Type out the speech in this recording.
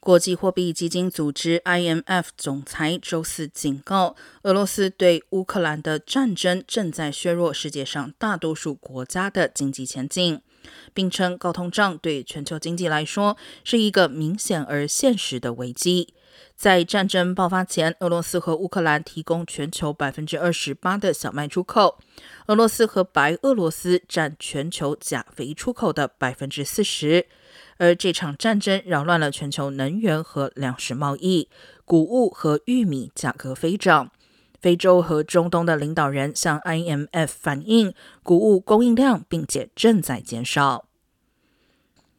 国际货币基金组织 （IMF） 总裁周四警告，俄罗斯对乌克兰的战争正在削弱世界上大多数国家的经济前景，并称高通胀对全球经济来说是一个明显而现实的危机。在战争爆发前，俄罗斯和乌克兰提供全球百分之二十八的小麦出口，俄罗斯和白俄罗斯占全球钾肥出口的百分之四十。而这场战争扰乱了全球能源和粮食贸易，谷物和玉米价格飞涨。非洲和中东的领导人向 IMF 反映谷物供应量，并且正在减少。